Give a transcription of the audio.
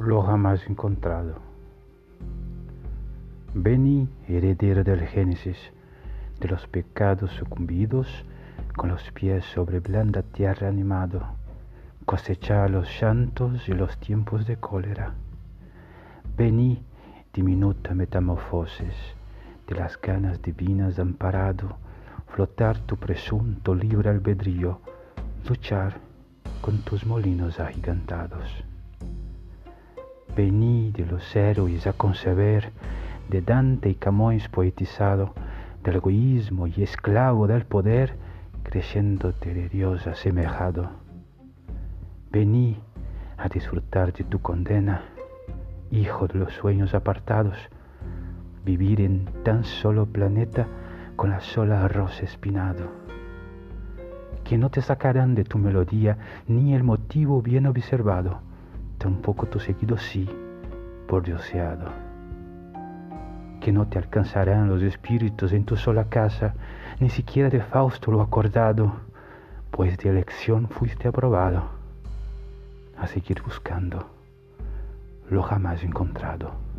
jamás encontrado. Vení, heredero del Génesis, de los pecados sucumbidos, con los pies sobre blanda tierra animado, cosecha los llantos y los tiempos de cólera. Vení, diminuta metamorfosis, de las ganas divinas amparado, flotar tu presunto libre albedrío, luchar con tus molinos agigantados. Vení de los héroes a conceber, de Dante y Camões poetizado, del egoísmo y esclavo del poder, creyéndote de Dios asemejado. Vení a disfrutar de tu condena, hijo de los sueños apartados, vivir en tan solo planeta con la sola rosa espinado, que no te sacarán de tu melodía ni el motivo bien observado, tampoco tu seguido sí, por dioseado, que no te alcanzarán los espíritus en tu sola casa, ni siquiera de Fausto lo acordado, pues de elección fuiste aprobado a seguir buscando lo jamás encontrado.